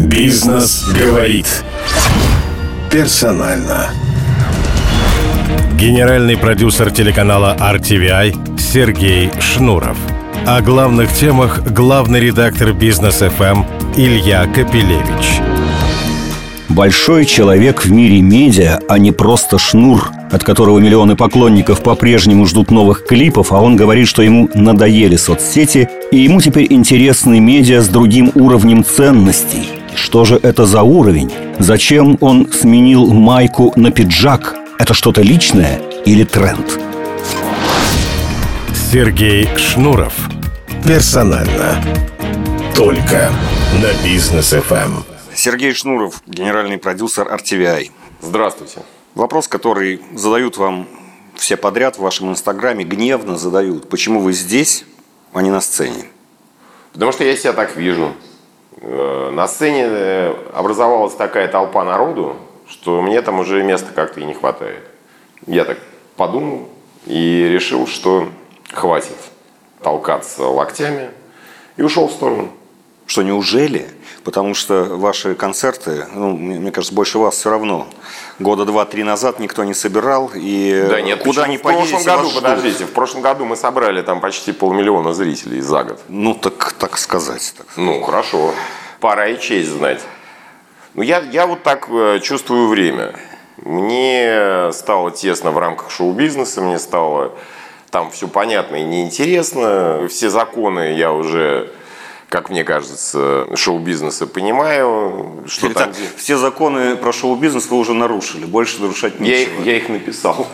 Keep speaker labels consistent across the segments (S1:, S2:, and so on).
S1: Бизнес говорит. Персонально. Генеральный продюсер телеканала RTVI Сергей Шнуров. О главных темах главный редактор Бизнес FM Илья Капелевич.
S2: Большой человек в мире медиа, а не просто шнур, от которого миллионы поклонников по-прежнему ждут новых клипов, а он говорит, что ему надоели соцсети, и ему теперь интересны медиа с другим уровнем ценностей. Что же это за уровень? Зачем он сменил майку на пиджак? Это что-то личное или тренд?
S1: Сергей Шнуров. Персонально. Только на Бизнес FM.
S2: Сергей Шнуров, генеральный продюсер RTVI.
S3: Здравствуйте.
S2: Вопрос, который задают вам все подряд в вашем инстаграме, гневно задают. Почему вы здесь, а не на сцене?
S3: Потому что я себя так вижу. Э, на сцене э, образовалась такая толпа народу, что мне там уже места как-то и не хватает. Я так подумал и решил, что хватит толкаться локтями и ушел в сторону.
S2: Что неужели? Потому что ваши концерты, ну, мне кажется, больше вас все равно. Года два-три назад никто не собирал, и
S3: да нет,
S2: куда
S3: почему?
S2: ни
S3: в прошлом году,
S2: ждут.
S3: подождите, в прошлом году мы собрали там почти полмиллиона зрителей за год.
S2: Ну, так, так сказать. Так.
S3: Ну, хорошо. Пора и честь знать. Ну, я, я вот так э, чувствую время. Мне стало тесно в рамках шоу-бизнеса, мне стало там все понятно и неинтересно. Все законы я уже как мне кажется, шоу-бизнеса понимаю. Что
S2: Или
S3: там...
S2: все законы про шоу-бизнес вы уже нарушили, больше нарушать
S3: я
S2: нечего.
S3: их, я их написал.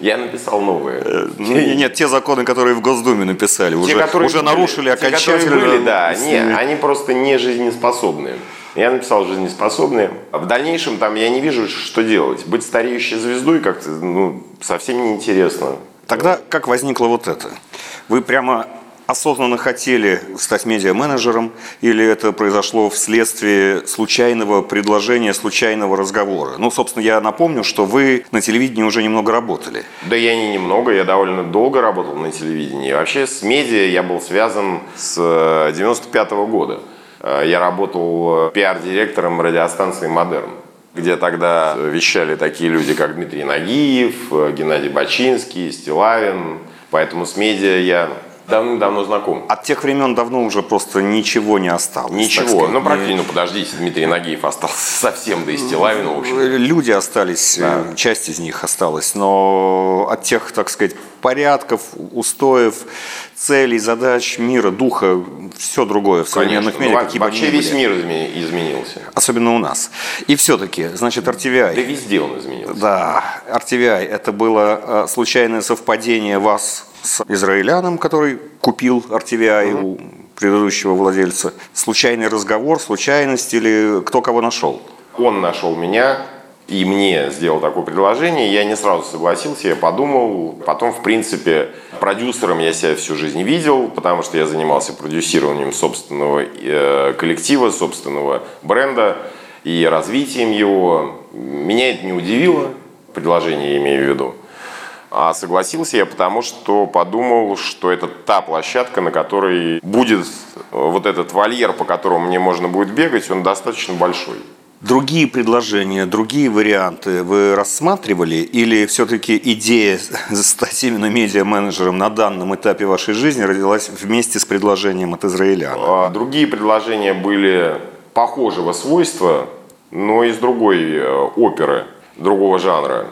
S3: Я написал новые.
S2: Ну, нет, нет, те законы, которые в Госдуме написали,
S3: Те,
S2: уже,
S3: которые
S2: уже
S3: были,
S2: нарушили
S3: те,
S2: окончательно.
S3: которые были, да, не, они просто не жизнеспособные. Я написал жизнеспособные. В дальнейшем там я не вижу, что делать. Быть стареющей звездой как-то ну, совсем неинтересно.
S2: Тогда как возникло вот это? Вы прямо осознанно хотели стать медиа-менеджером или это произошло вследствие случайного предложения, случайного разговора? Ну, собственно, я напомню, что вы на телевидении уже немного работали.
S3: Да я не немного, я довольно долго работал на телевидении. Вообще с медиа я был связан с 95 -го года. Э, Я работал пиар-директором радиостанции «Модерн», где тогда вещали такие люди, как Дмитрий Нагиев, э, Геннадий Бачинский, Стилавин. Поэтому с медиа я давным-давно знаком.
S2: От тех времен давно уже просто ничего не осталось.
S3: Ничего, ну практически, ну подождите, Дмитрий Нагиев остался совсем, да и Стилавин, в общем.
S2: Люди остались,
S3: Да.
S2: э, часть из них осталась, но от тех, так сказать, порядков, устоев, целей, задач мира, духа, все другое в современных
S3: Конечно,
S2: медиа,
S3: ну,
S2: какие бы
S3: вообще
S2: ни
S3: весь
S2: были.
S3: мир изме- изменился.
S2: Особенно у нас. И все-таки, значит, RTVI.
S3: Да везде он изменился.
S2: Да, RTVI – это было э, случайное совпадение вас с израиляном, который купил RTVI у предыдущего владельца. Случайный разговор, случайность или кто кого нашел?
S3: Он нашел меня и мне сделал такое предложение. Я не сразу согласился, я подумал. Потом, в принципе, продюсером я себя всю жизнь видел, потому что я занимался продюсированием собственного э, коллектива, собственного бренда и развитием его. Меня это не удивило, предложение я имею в виду. А согласился я потому, что подумал, что это та площадка, на которой будет э, вот этот вольер, по которому мне можно будет бегать, он достаточно большой.
S2: Другие предложения, другие варианты вы рассматривали или все-таки идея стать именно медиа-менеджером на данном этапе вашей жизни родилась вместе с предложением от израиляна?
S3: А Другие предложения были похожего свойства, но из другой э, оперы, другого жанра.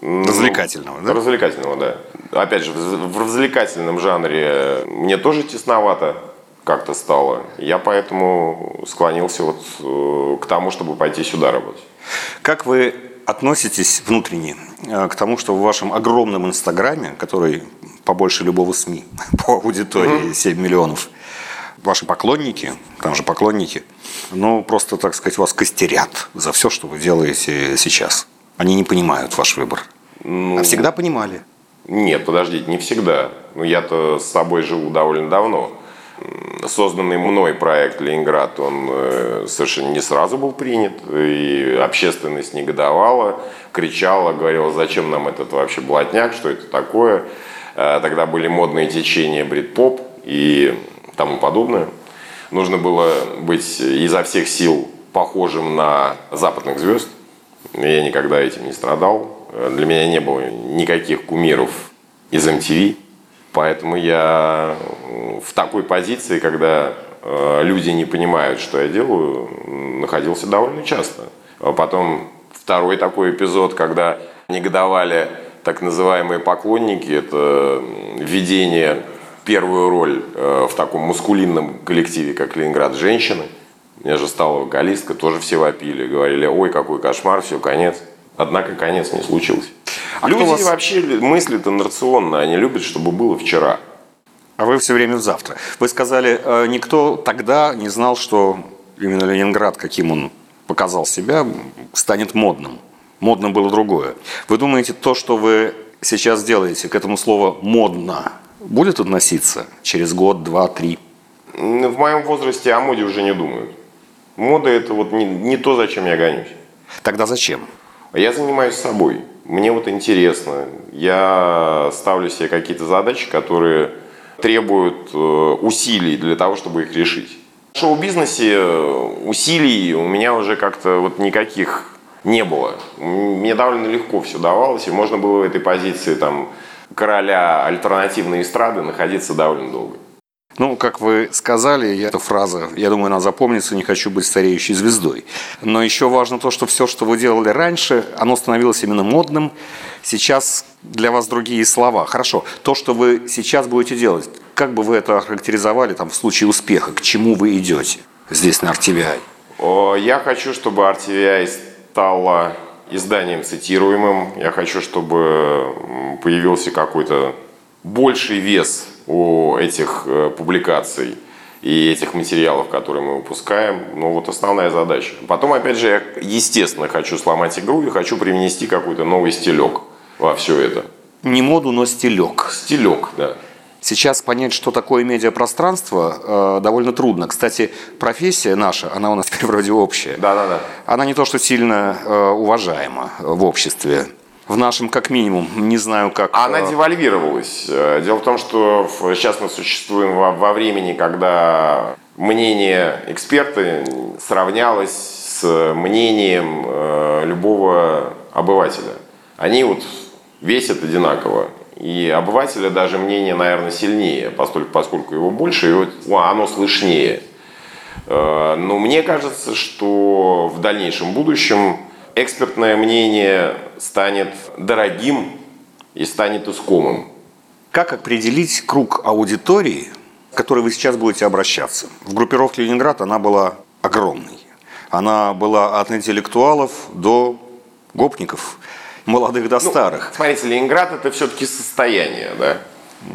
S3: Ну,
S2: Развлекательного, да?
S3: Развлекательного, да. Опять же, в развлекательном жанре мне тоже тесновато как-то стало. Я поэтому склонился вот э, к тому, чтобы пойти сюда работать.
S2: Как вы относитесь внутренне э, к тому, что в вашем огромном инстаграме, который побольше любого СМИ по аудитории 7 миллионов, ваши поклонники, там же поклонники, ну, просто, так сказать, вас костерят за все, что вы делаете сейчас. Они не понимают ваш выбор.
S3: Ну,
S2: А всегда понимали.
S3: Нет, подождите, не всегда. Ну, я-то с собой живу довольно давно. Созданный мной проект «Ленинград», он э, совершенно не сразу был принят, и общественность негодовала, кричала, говорила, зачем нам этот вообще блатняк, что это такое. Э, Тогда были модные течения брит-поп и тому подобное. нужно было быть изо всех сил похожим на западных звезд. Я никогда этим не страдал. Для меня не было никаких кумиров из MTV. Поэтому я в такой позиции, когда э, люди не понимают, что я делаю, находился довольно часто. А потом второй такой эпизод, когда негодовали так называемые поклонники, это введение первую роль э, в таком мускулинном коллективе, как Ленинград, женщины. Меня же стала вокалистка, тоже все вопили, говорили, ой, какой кошмар, все, конец. Однако конец не случился. А Люди вас... вообще мыслят инерционно, они любят, чтобы было вчера.
S2: А вы все время в завтра. Вы сказали, э, никто тогда не знал, что именно Ленинград, каким он показал себя, станет модным. Модно было другое. Вы думаете, то, что вы сейчас делаете, к этому слову «модно», будет относиться через год, два, три?
S3: В моем возрасте о моде уже не думают. Мода – это вот не, не то, зачем я гонюсь.
S2: Тогда зачем?
S3: Я занимаюсь собой. Мне вот интересно. Я ставлю себе какие-то задачи, которые требуют э, усилий для того, чтобы их решить. В шоу-бизнесе э, усилий у меня уже как-то вот никаких не было. Мне довольно легко все давалось, и можно было в этой позиции там короля альтернативной эстрады находиться довольно долго.
S2: Ну, как вы сказали, эта фраза, я думаю, она запомнится, не хочу быть стареющей звездой. Но еще важно то, что все, что вы делали раньше, оно становилось именно модным. Сейчас для вас другие слова. Хорошо, то, что вы сейчас будете делать, как бы вы это охарактеризовали там, в случае успеха? К чему вы идете здесь на RTVI?
S3: Я хочу, чтобы RTVI стала изданием цитируемым. Я хочу, чтобы появился какой-то больший вес у этих э, публикаций и этих материалов, которые мы выпускаем. Ну, вот основная задача. Потом, опять же, я, естественно, хочу сломать игру и хочу привнести какой-то новый стилек во все это.
S2: Не моду, но стилек.
S3: Стилек, да.
S2: Сейчас понять, что такое медиапространство, э, довольно трудно. Кстати, профессия наша, она у нас теперь вроде общая.
S3: Да, да, да.
S2: Она не то, что сильно э, уважаема в обществе. В нашем, как минимум, не знаю, как...
S3: Она э, девальвировалась. Э, дело в том, что сейчас мы существуем во, во времени, когда мнение эксперта сравнялось с мнением э, любого обывателя. Они вот весят одинаково. И обывателя даже мнение, наверное, сильнее, поскольку, поскольку его больше, и вот, оно слышнее. Э, но мне кажется, что в дальнейшем будущем экспертное мнение станет дорогим и станет искомым.
S2: Как определить круг аудитории, к которой вы сейчас будете обращаться? В группировке «Ленинград» она была огромной. Она была от интеллектуалов до гопников – молодых до ну, старых.
S3: Смотрите, Ленинград это все-таки состояние, да?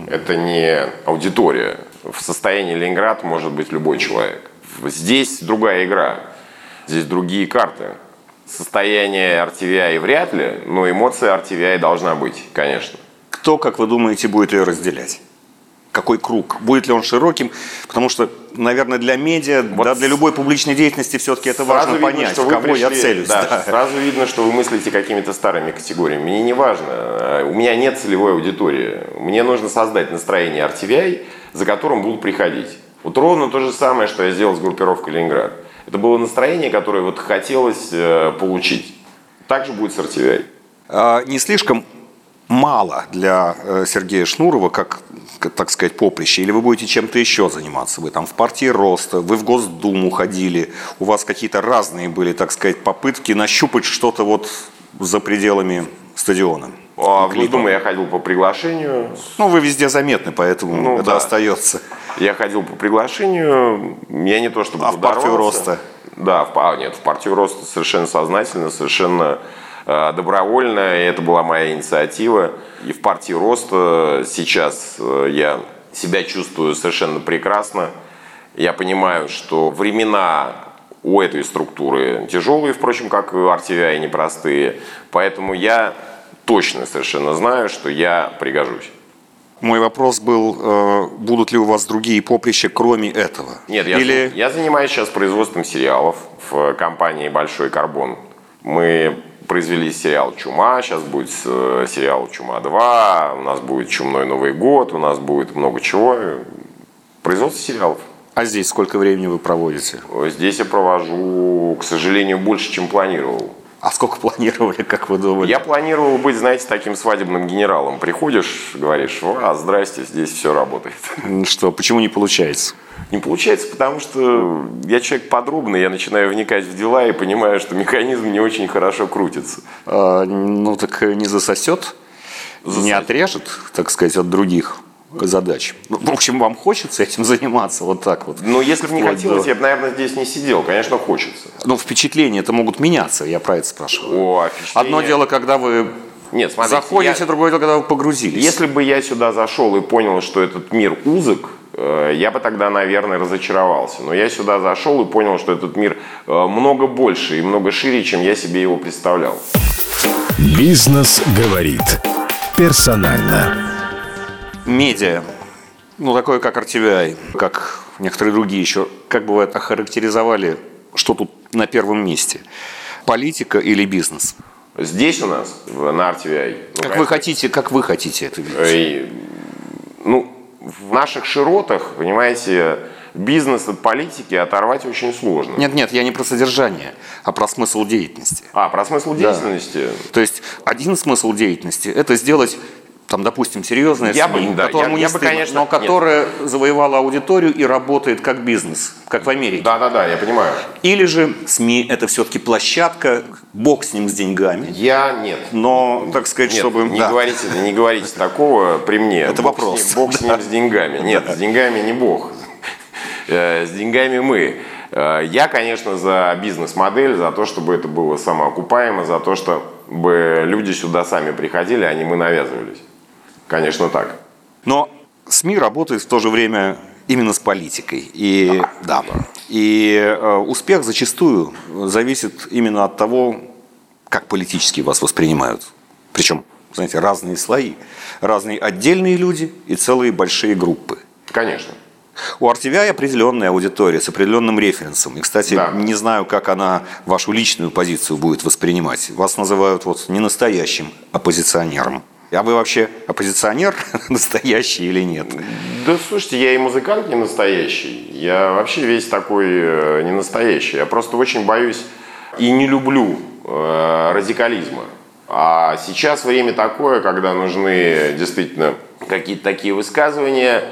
S3: Это не аудитория. В состоянии Ленинград может быть любой человек. Здесь другая игра. Здесь другие карты. Состояние RTVI вряд ли, но эмоция RTVI должна быть, конечно.
S2: Кто, как вы думаете, будет ее разделять? какой круг, будет ли он широким, потому что, наверное, для медиа, вот да, для любой публичной деятельности все-таки это важно видно, понять, что в кого пришли, я целюсь.
S3: Да, да. Сразу видно, что вы мыслите какими-то старыми категориями. Мне не важно, у меня нет целевой аудитории. Мне нужно создать настроение RTVI, за которым будут приходить. Вот ровно то же самое, что я сделал с группировкой Ленинград. Это было настроение, которое вот хотелось э, получить. Так же будет с RTVI.
S2: А, не слишком мало для э, Сергея Шнурова, как, так сказать, поприще, или вы будете чем-то еще заниматься? Вы там в партии Роста, вы в Госдуму ходили, у вас какие-то разные были, так сказать, попытки нащупать что-то вот за пределами стадиона.
S3: А в Госдуму я ходил по приглашению.
S2: Ну, вы везде заметны, поэтому ну, это да. остается.
S3: Я ходил по приглашению, я не то чтобы
S2: А в партию Роста?
S3: Да, в, а, нет, в партию Роста совершенно сознательно, совершенно Э, добровольно, это была моя инициатива. И в партии Роста сейчас э, я себя чувствую совершенно прекрасно. Я понимаю, что времена у этой структуры тяжелые, впрочем, как и у RTVI, непростые. Поэтому я точно совершенно знаю, что я пригожусь.
S2: Мой вопрос был, э, будут ли у вас другие поприща, кроме этого?
S3: Нет, я, Или... я занимаюсь сейчас производством сериалов в компании «Большой карбон». Мы произвели сериал «Чума», сейчас будет э, сериал «Чума 2», у нас будет «Чумной Новый год», у нас будет много чего. Производство сериалов.
S2: А здесь сколько времени вы проводите?
S3: Здесь я провожу, к сожалению, больше, чем планировал.
S2: А сколько планировали, как вы думали?
S3: Я планировал быть, знаете, таким свадебным генералом. Приходишь, говоришь, а, здрасте, здесь все работает.
S2: Что, почему не получается?
S3: Не получается, потому что я человек подробный, я начинаю вникать в дела и понимаю, что механизм не очень хорошо крутится.
S2: А, ну, так не засосет? Засосет. Не отрежет, так сказать, от других? Задач. Ну, в общем, вам хочется этим заниматься вот так вот?
S3: Ну, если бы не хотелось, до... я бы, наверное, здесь не сидел. Конечно, хочется.
S2: Ну, впечатления это могут меняться, я про это спрашиваю. О, впечатления... Одно дело, когда вы нет, смотрите, заходите, я... другое дело, когда вы погрузились.
S3: Если бы я сюда зашел и понял, что этот мир узок, э, я бы тогда, наверное, разочаровался. Но я сюда зашел и понял, что этот мир э, много больше и много шире, чем я себе его представлял.
S1: Бизнес говорит персонально
S2: медиа, ну, такое как RTVI, как некоторые другие еще, как бы вы это охарактеризовали, что тут на первом месте? Политика или бизнес?
S3: Здесь у нас, на RTVI.
S2: Ну, как, вы хотите, как вы хотите это видеть?
S3: Ну, в наших широтах, понимаете, бизнес от политики оторвать очень сложно.
S2: Нет, нет, я не про содержание, а про смысл деятельности.
S3: А, про смысл деятельности?
S2: Да. То есть один смысл деятельности – это сделать там, допустим, серьезная я СМИ, бы, да, которому я, я стыдно, бы, конечно, но которая нет. завоевала аудиторию и работает как бизнес, как в Америке.
S3: Да, да, да, я понимаю.
S2: Или же СМИ это все-таки площадка, бог с ним с деньгами.
S3: Я нет.
S2: Но, так сказать,
S3: нет,
S2: чтобы.
S3: Не да. говорите, не говорите такого при мне.
S2: Это
S3: бог
S2: вопрос.
S3: С ним, бог с ним с деньгами. Нет, с деньгами не бог. Э, с деньгами мы. Э, я, конечно, за бизнес-модель, за то, чтобы это было самоокупаемо, за то, чтобы люди сюда сами приходили, а не мы навязывались. Конечно, так.
S2: Но СМИ работают в то же время именно с политикой. И, да. да. И э, успех зачастую зависит именно от того, как политически вас воспринимают. Причем, знаете, разные слои, разные отдельные люди и целые большие группы.
S3: Конечно.
S2: У RTVI определенная аудитория с определенным референсом. И, кстати, да. не знаю, как она вашу личную позицию будет воспринимать. Вас называют вот не настоящим оппозиционером. А вы вообще оппозиционер настоящий или нет?
S3: Да слушайте, я и музыкант не настоящий. Я вообще весь такой э, не настоящий. Я просто очень боюсь и не люблю э, радикализма. А сейчас время такое, когда нужны действительно какие-то такие высказывания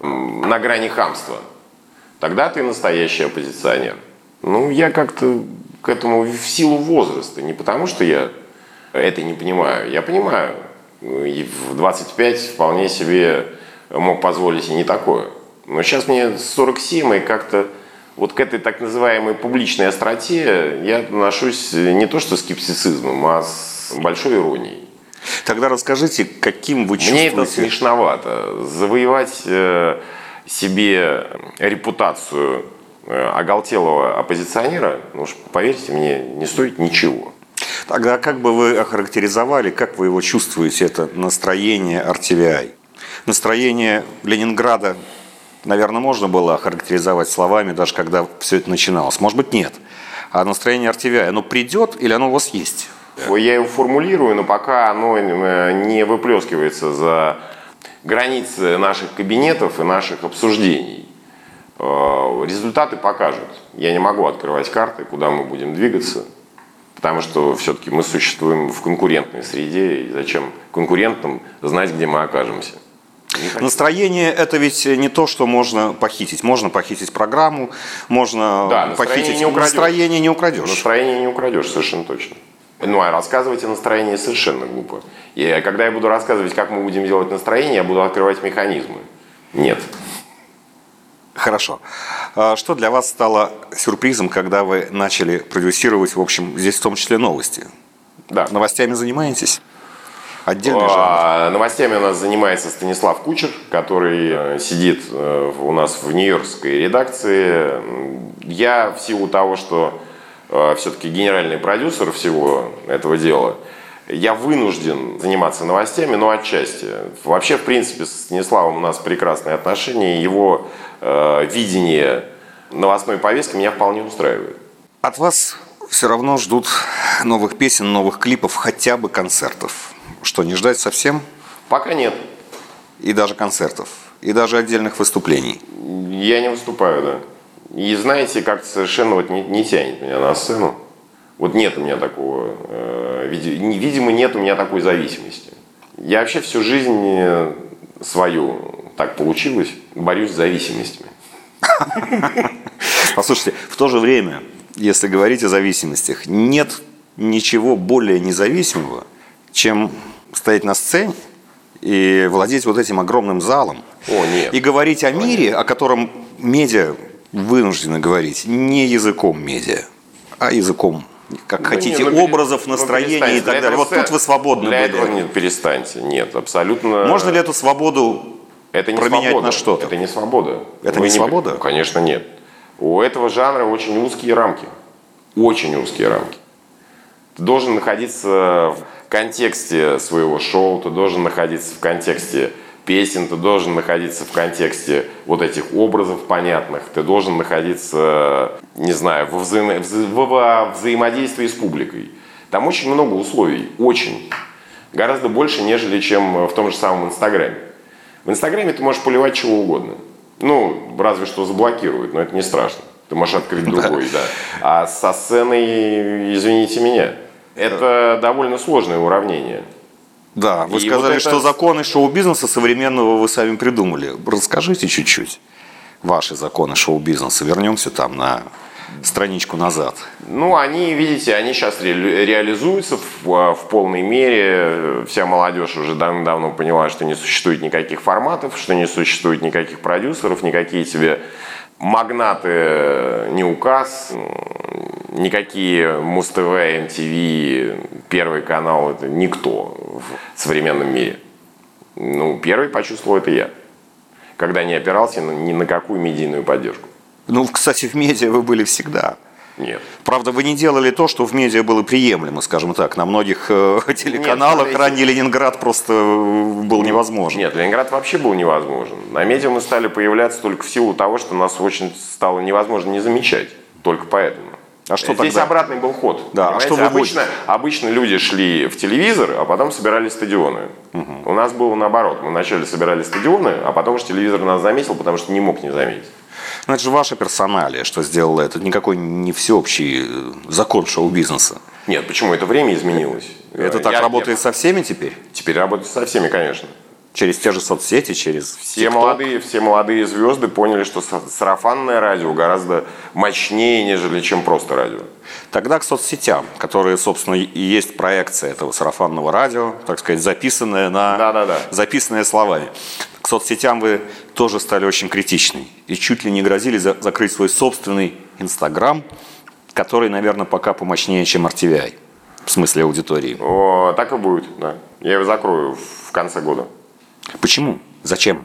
S3: на грани хамства. Тогда ты настоящий оппозиционер. Ну, я как-то к этому в силу возраста. Не потому, что я это не понимаю. Я понимаю, и в 25 вполне себе мог позволить и не такое. Но сейчас мне 47, и как-то вот к этой так называемой публичной остроте я отношусь не то что скептицизмом, а с большой иронией.
S2: Тогда расскажите, каким вы чувствуете...
S3: Мне это смешновато. Завоевать э, себе репутацию э, оголтелого оппозиционера, ну уж поверьте мне, не стоит ничего.
S2: Тогда как бы вы охарактеризовали, как вы его чувствуете, это настроение RTVI? Настроение Ленинграда, наверное, можно было охарактеризовать словами, даже когда все это начиналось. Может быть, нет. А настроение RTVI, оно придет или оно у вас есть?
S3: Я его формулирую, но пока оно э, не выплескивается за границы наших кабинетов и наших обсуждений. Э, результаты покажут. Я не могу открывать карты, куда мы будем двигаться. Потому что все-таки мы существуем в конкурентной среде, и зачем конкурентам знать, где мы окажемся?
S2: Настроение – это ведь не то, что можно похитить. Можно похитить программу, можно да, похитить не украдешь. настроение, не украдешь.
S3: Настроение не украдешь, совершенно точно. Ну, а рассказывать о настроении совершенно глупо. И когда я буду рассказывать, как мы будем делать настроение, я буду открывать механизмы. Нет.
S2: Хорошо. А что для вас стало сюрпризом, когда вы начали продюсировать, в общем, здесь в том числе новости?
S3: Да.
S2: Новостями занимаетесь? Отдельный
S3: а, жанр? Новостями у нас занимается Станислав Кучер, который э, сидит э, у нас в нью-йоркской редакции. Я в силу того, что э, все-таки генеральный продюсер всего этого дела, я вынужден заниматься новостями, но отчасти. Вообще, в принципе, с Станиславом у нас прекрасные отношения. Его э, видение новостной повестки меня вполне устраивает.
S2: От вас все равно ждут новых песен, новых клипов, хотя бы концертов. Что, не ждать совсем?
S3: Пока нет.
S2: И даже концертов? и даже отдельных выступлений.
S3: Я не выступаю, да. И знаете, как совершенно вот не, не тянет меня на сцену. Вот нет у меня такого, э, видимо, нет у меня такой зависимости. Я вообще всю жизнь э, свою, так получилось, борюсь с зависимостями.
S2: Послушайте, в то же время, если говорить о зависимостях, нет ничего более независимого, чем стоять на сцене и владеть вот этим огромным залом.
S3: О, нет.
S2: И говорить о мире, о котором медиа вынуждены говорить, не языком медиа, а языком как ну, хотите, не, ну, образов, ну, настроений и так далее. Вот тут вы свободны
S3: для
S2: были.
S3: Этого нет, перестаньте. Нет, абсолютно.
S2: Можно ли эту свободу это не променять
S3: свобода.
S2: на что-то?
S3: Это не свобода.
S2: Это вы не, не свобода?
S3: Конечно, нет. У этого жанра очень узкие рамки. Очень узкие рамки. Ты должен находиться в контексте своего шоу, ты должен находиться в контексте песен, ты должен находиться в контексте вот этих образов понятных, ты должен находиться, не знаю, во, взаимо... во взаимодействии с публикой. Там очень много условий, очень. Гораздо больше, нежели чем в том же самом Инстаграме. В Инстаграме ты можешь поливать чего угодно. Ну, разве что заблокируют, но это не страшно. Ты можешь открыть другой, да. А со сценой, извините меня, это довольно сложное уравнение.
S2: Да, вы и сказали, вот это... что законы шоу-бизнеса современного вы сами придумали. Расскажите чуть-чуть ваши законы шоу-бизнеса. Вернемся там на страничку назад.
S3: Ну, они, видите, они сейчас ре- реализуются в, в полной мере. Вся молодежь уже давно поняла, что не существует никаких форматов, что не существует никаких продюсеров, никакие тебе магнаты не указ, никакие Муз-ТВ, МТВ, Первый канал, это никто в современном мире. Ну, первый почувствовал это я, когда не опирался ни на какую медийную поддержку.
S2: Ну, кстати, в медиа вы были всегда.
S3: Нет.
S2: Правда, вы не делали то, что в медиа было приемлемо, скажем так. На многих э, телеканалах Нет, ранний Ленинград просто э, был невозможен.
S3: Нет, Ленинград вообще был невозможен. На медиа мы стали появляться только в силу того, что нас очень стало невозможно не замечать. Только поэтому. А что Здесь тогда? обратный был ход.
S2: Да, а что вы
S3: обычно, обычно люди шли в телевизор, а потом собирали стадионы. Угу. У нас было наоборот. Мы вначале собирали стадионы, а потом уж телевизор нас заметил, потому что не мог не заметить.
S2: Но это же ваша персоналия, что сделала это. никакой не всеобщий э, закон шоу-бизнеса.
S3: Нет, почему? Это время изменилось.
S2: Это так я, работает я... со всеми теперь?
S3: Теперь работает со всеми, конечно.
S2: Через те же соцсети, через
S3: все молодые, все молодые звезды поняли, что сарафанное радио гораздо мощнее, нежели чем просто радио.
S2: Тогда к соцсетям, которые, собственно, и есть проекция этого сарафанного радио, так сказать, записанная на,
S3: да, да, да.
S2: записанная словами. К соцсетям вы тоже стали очень критичны и чуть ли не грозили за закрыть свой собственный Инстаграм, который, наверное, пока помощнее, чем RTVI в смысле аудитории.
S3: О, так и будет, да. Я его закрою в конце года.
S2: Почему? Зачем?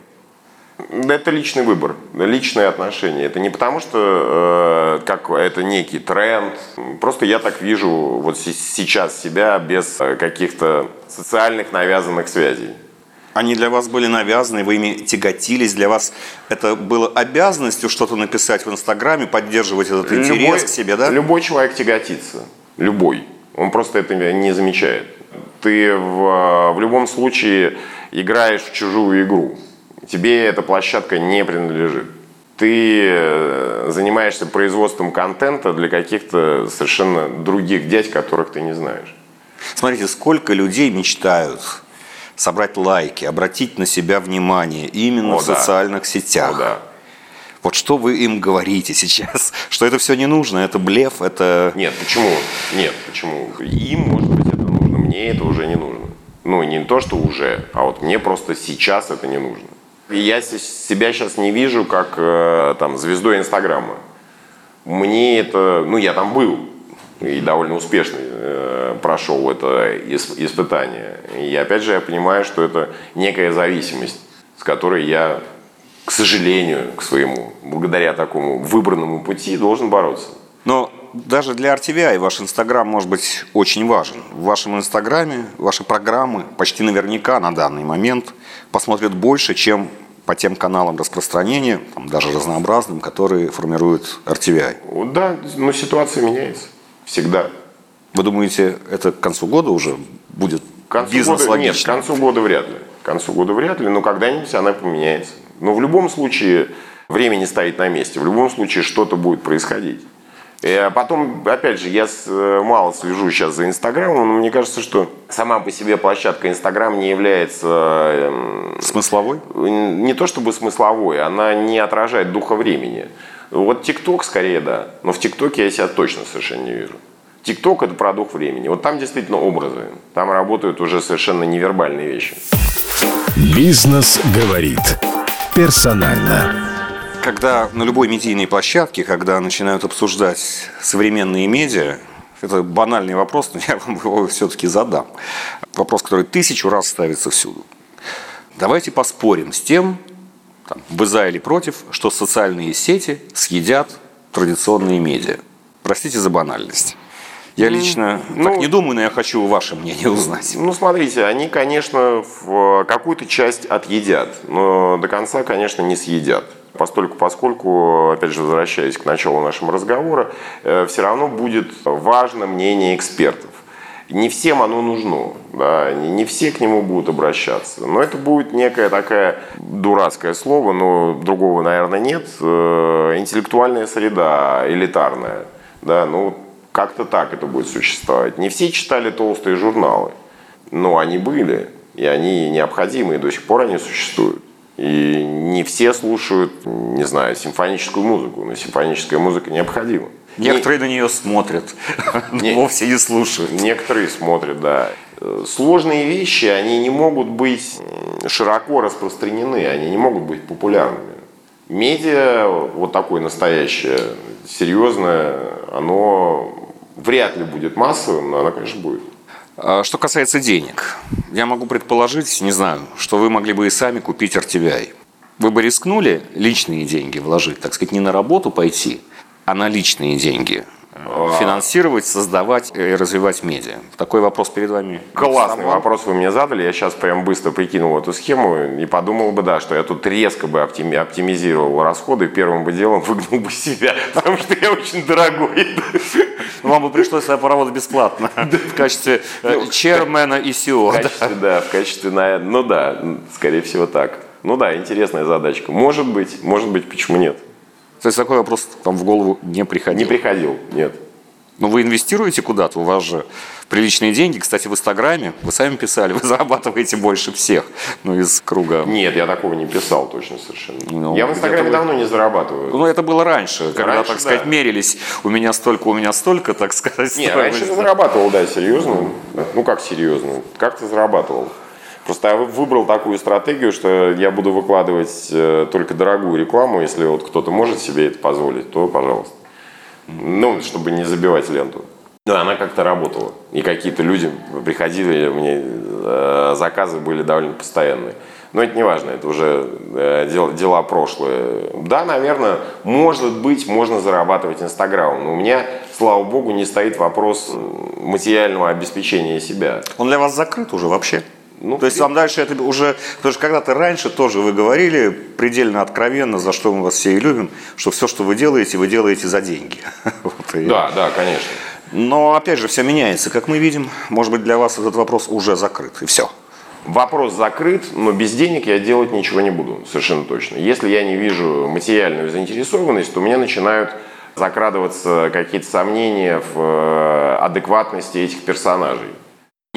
S3: Это личный выбор, личные отношения. Это не потому, что э, как это некий тренд. Просто я так вижу вот сейчас себя без э, каких-то социальных навязанных связей.
S2: Они для вас были навязаны, вы ими тяготились, для вас это было обязанностью что-то написать в Инстаграме, поддерживать этот любой, интерес к себе, да?
S3: Любой человек тяготится, любой. Он просто это не замечает. Ты в, в любом случае играешь в чужую игру. Тебе эта площадка не принадлежит. Ты э, занимаешься производством контента для каких-то совершенно других дядь, которых ты не знаешь.
S2: Смотрите, сколько людей мечтают собрать лайки, обратить на себя внимание именно О, в да. социальных сетях.
S3: О, да.
S2: Вот что вы им говорите сейчас? Что это все не нужно, это блеф, это...
S3: Нет, почему? Нет, почему? Им, может быть, это нужно, мне это уже не нужно. Ну, не то, что уже, а вот мне просто сейчас это не нужно. Я себя сейчас не вижу как э, там звездой Инстаграма. Мне это, ну, я там был и довольно успешно э, прошел это испытание. И опять же я понимаю, что это некая зависимость, с которой я, к сожалению, к своему, благодаря такому выбранному пути, должен бороться.
S2: Но даже для RTVI ваш Инстаграм может быть очень важен. В вашем Инстаграме ваши программы почти наверняка на данный момент посмотрят больше, чем по тем каналам распространения, там, даже разнообразным, которые формируют RTVI.
S3: Да, но ситуация меняется. Всегда.
S2: Вы думаете, это к концу года уже будет к концу бизнес
S3: года, Нет, к концу года вряд ли. К концу года вряд ли, но когда-нибудь она поменяется. Но в любом случае время не стоит на месте. В любом случае что-то будет происходить. И а потом, опять же, я э, мало слежу сейчас за Инстаграмом, но мне кажется, что сама по себе площадка Инстаграм не является...
S2: Эм, смысловой?
S3: Не то чтобы смысловой, она не отражает духа времени. Вот ТикТок скорее, да. Но в ТикТоке я себя точно совершенно не вижу. ТикТок – это про дух времени. Вот там действительно образы. Там работают уже совершенно невербальные вещи.
S1: Бизнес говорит персонально
S2: когда на любой медийной площадке, когда начинают обсуждать современные медиа, это банальный вопрос, но я вам его все-таки задам. Вопрос, который тысячу раз ставится всюду. Давайте поспорим с тем, там, вы за или против, что социальные сети съедят традиционные медиа. Простите за банальность. Я лично ну, так не думаю, но я хочу ваше мнение узнать.
S3: Ну, смотрите, они, конечно, в какую-то часть отъедят, но до конца, конечно, не съедят. Постольку, поскольку, опять же, возвращаясь к началу нашего разговора, э, все равно будет важно мнение экспертов. Не всем оно нужно, да, не все к нему будут обращаться. Но это будет некое такое дурацкое слово, но другого, наверное, нет. Э, интеллектуальная среда, элитарная. Да, ну, как-то так это будет существовать. Не все читали толстые журналы, но они были, и они необходимы, и до сих пор они существуют. И не все слушают, не знаю, симфоническую музыку, но симфоническая музыка необходима.
S2: Некоторые не... на нее смотрят, не... вовсе не слушают.
S3: Некоторые смотрят, да. Сложные вещи, они не могут быть широко распространены, они не могут быть популярными. Медиа, вот такое настоящее, серьезное, оно вряд ли будет массовым, но оно, конечно, будет.
S2: А что касается денег, я могу предположить, не знаю, что вы могли бы и сами купить RTVI. Вы бы рискнули личные деньги вложить, так сказать, не на работу пойти, а на личные деньги – финансировать, создавать и развивать медиа? Такой вопрос перед вами.
S3: Классный вопрос вы мне задали. Я сейчас прям быстро прикинул эту схему и подумал бы, да, что я тут резко бы оптимизировал расходы, первым бы делом выгнал бы себя, потому что я очень дорогой.
S2: Ну, вам бы пришлось поработать бесплатно в качестве чермена и SEO.
S3: Да, в качестве, ну да, скорее всего так. Ну да, интересная задачка. Может быть, может быть, почему нет?
S2: То есть такой вопрос там в голову не приходил?
S3: Не приходил, нет.
S2: Но вы инвестируете куда-то, у вас же приличные деньги. Кстати, в Инстаграме, вы сами писали, вы зарабатываете больше всех, ну, из круга.
S3: Нет, я такого не писал точно совершенно. Ну, я в Инстаграме вы... давно не зарабатываю.
S2: Ну, это было раньше, когда, раньше, так сказать, да. мерились, у меня столько, у меня столько, так сказать.
S3: Нет, раньше зарабатывал, да, серьезно. Ну, как серьезно? Как ты зарабатывал? Просто я выбрал такую стратегию, что я буду выкладывать э, только дорогую рекламу. Если вот кто-то может себе это позволить, то пожалуйста. Ну, чтобы не забивать ленту. Да, она как-то работала. И какие-то люди приходили, мне э, заказы были довольно постоянные. Но это не важно, это уже э, дела, дела прошлые. Да, наверное, может быть, можно зарабатывать Инстаграмом, но у меня, слава богу, не стоит вопрос материального обеспечения себя.
S2: Он для вас закрыт уже вообще? Ну, То есть вам дальше это уже, потому что когда-то раньше тоже вы говорили предельно откровенно, за что мы вас все и любим, что все, что вы делаете, вы делаете за деньги.
S3: вот, и... Да, да, конечно.
S2: Но опять же все меняется, как мы видим. Может быть для вас этот вопрос уже закрыт и все.
S3: Вопрос закрыт, но без денег я делать ничего не буду, совершенно точно. Если я не вижу материальную заинтересованность, то у меня начинают закрадываться какие-то сомнения в э, адекватности этих персонажей.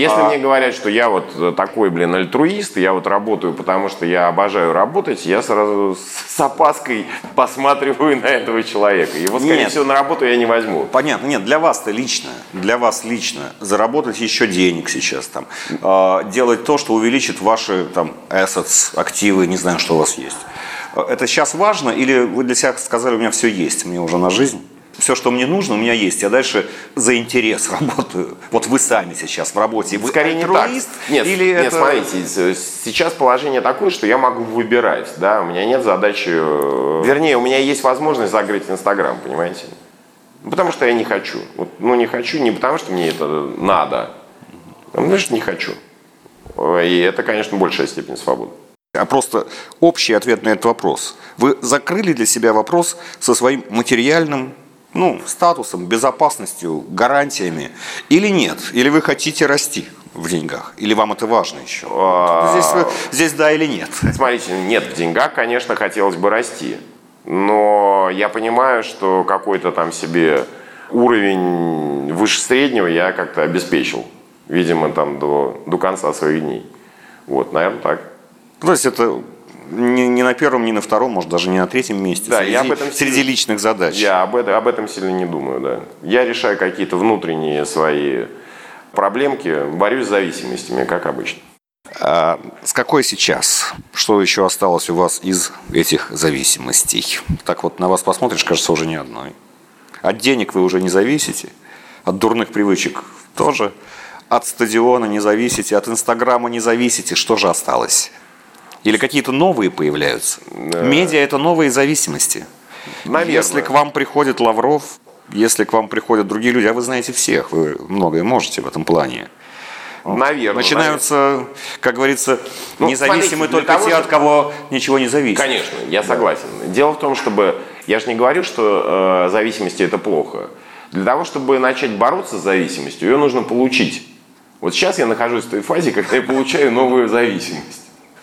S3: Если а... мне говорят, что я вот э, такой, блин, альтруист, я вот работаю, потому что я обожаю работать, я сразу с опаской посматриваю на этого человека. Его, скорее нет. всего, на работу я не возьму.
S2: Понятно, нет, для вас-то лично, для вас лично заработать еще денег сейчас там, э, делать то, что увеличит ваши там assets, активы, не знаю, что у вас есть. Э, это сейчас важно или вы для себя сказали, у меня все есть, мне уже на жизнь? Все, что мне нужно, у меня есть. Я дальше за интерес работаю. Вот вы сами сейчас в работе. Вы
S3: Скорее не так. Нет, или нет это... смотрите, сейчас положение такое, что я могу выбирать. Да? У меня нет задачи... Э, вернее, у меня есть возможность закрыть Инстаграм, понимаете? Потому что я не хочу. Вот, ну, не хочу не потому, что мне это надо, а потому что не хочу. И это, конечно, большая степень свободы.
S2: А просто общий ответ на этот вопрос. Вы закрыли для себя вопрос со своим материальным ну, статусом, безопасностью, гарантиями или нет? Или вы хотите расти? в деньгах? Или вам это важно еще?
S3: А,
S2: Здесь, здесь да или нет?
S3: Смотрите, нет, в деньгах, конечно, хотелось бы расти. Но я понимаю, что какой-то там себе уровень выше среднего я как-то обеспечил. Видимо, там до, до конца своих дней. Вот, наверное, так.
S2: То есть это не, не на первом, не на втором, может, даже не на третьем месте.
S3: Да,
S2: среди,
S3: я об этом
S2: среди
S3: сильно-
S2: личных задач.
S3: Я об этом, об этом сильно не думаю, да. Я решаю какие-то внутренние свои проблемки, борюсь с зависимостями, как обычно.
S2: А с какой сейчас? Что еще осталось у вас из этих зависимостей? Так вот на вас посмотришь, кажется, уже ни одной. От денег вы уже не зависите, от дурных привычек тоже, от стадиона не зависите, от Инстаграма не зависите. Что же осталось? Или какие-то новые появляются? Медиа – это новые зависимости.
S3: Наверное.
S2: Если к вам приходит Лавров, если к вам приходят другие люди, а вы знаете всех, вы многое можете в этом плане.
S3: Наверное.
S2: Начинаются, как говорится,
S3: Ну,
S2: независимы
S3: смотрите,
S2: только
S3: того,
S2: те, от кого ничего не зависит.
S3: Конечно, я согласен. Дело в том, чтобы... Я же не говорю, что э, зависимости это плохо. Для того, чтобы начать бороться с зависимостью, ее нужно получить. Вот сейчас я нахожусь в той фазе, когда я получаю новую зависимость.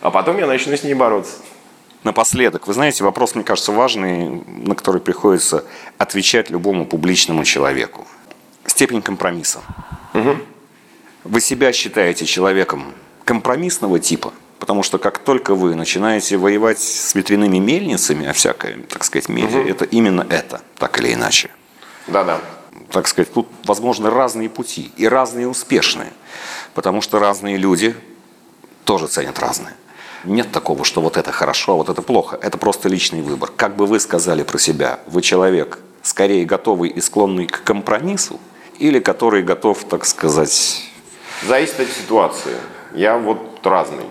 S3: А потом я начну с ней бороться.
S2: Напоследок, вы знаете, вопрос, мне кажется, важный, на который приходится отвечать любому публичному человеку. Степень компромисса. Вы себя считаете человеком компромиссного типа? Потому что как только вы начинаете воевать с ветряными мельницами, а всякое, так сказать, медиа, это именно это, так или иначе.
S3: Да-да.
S2: так сказать, тут возможны разные пути и разные успешные, потому что разные люди тоже ценят разное. Нет такого, что вот это хорошо, а вот это плохо. Это просто личный выбор. Как бы вы сказали про себя, вы человек скорее готовый и склонный к компромиссу, или который готов, так сказать,
S3: Зависит от ситуации. Я вот разный.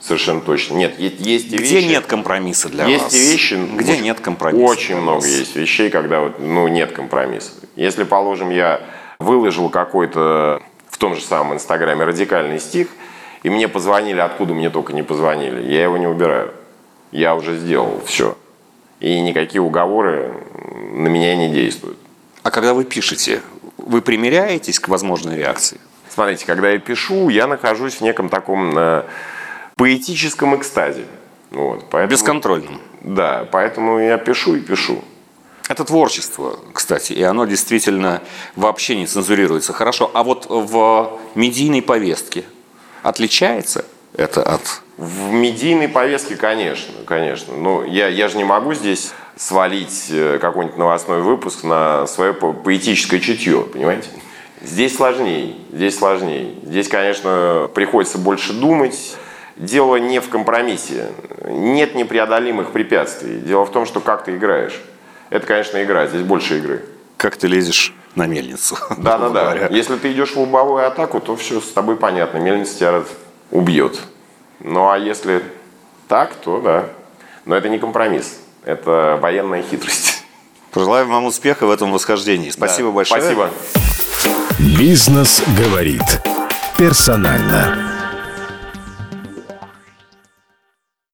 S3: Совершенно точно. Нет, есть, есть и
S2: где
S3: вещи...
S2: нет компромисса для
S3: есть
S2: вас?
S3: и вещи,
S2: где
S3: очень-
S2: нет компромисса?
S3: Очень много
S2: вас?
S3: есть вещей, когда вот, ну, нет компромисса. Если, положим, я выложил какой-то в том же самом Инстаграме радикальный стих, и мне позвонили, откуда мне только не позвонили, я его не убираю. Я уже сделал все. И никакие уговоры на меня не действуют.
S2: А когда вы пишете, вы примеряетесь к возможной реакции?
S3: Смотрите, когда я пишу, я нахожусь в неком таком э, поэтическом экстазе. Вот, поэтому,
S2: Бесконтрольным.
S3: Да, поэтому я пишу и пишу.
S2: Это творчество, кстати, и оно действительно вообще не цензурируется. Хорошо, а вот в медийной повестке отличается это от...
S3: В медийной повестке, конечно, конечно. Но я, я же не могу здесь свалить э, какой-нибудь новостной выпуск на свое по- поэтическое чутье, понимаете? Здесь сложнее, здесь сложнее. Здесь, конечно, приходится больше думать. Дело не в компромиссе. Нет непреодолимых препятствий. Дело в том, что как ты играешь. Это, конечно, игра, здесь больше игры.
S2: Как ты лезешь на мельницу. грубо
S3: Да-да-да.
S2: говоря.
S3: Если ты идешь в лобовую атаку, то все с тобой понятно. Мельница тебя убьет. Ну а если так, то да. Но это не компромисс. Это военная хитрость.
S2: Пожелаем вам успеха в этом восхождении. Спасибо
S3: Да.
S2: большое.
S3: Спасибо.
S1: Бизнес говорит персонально.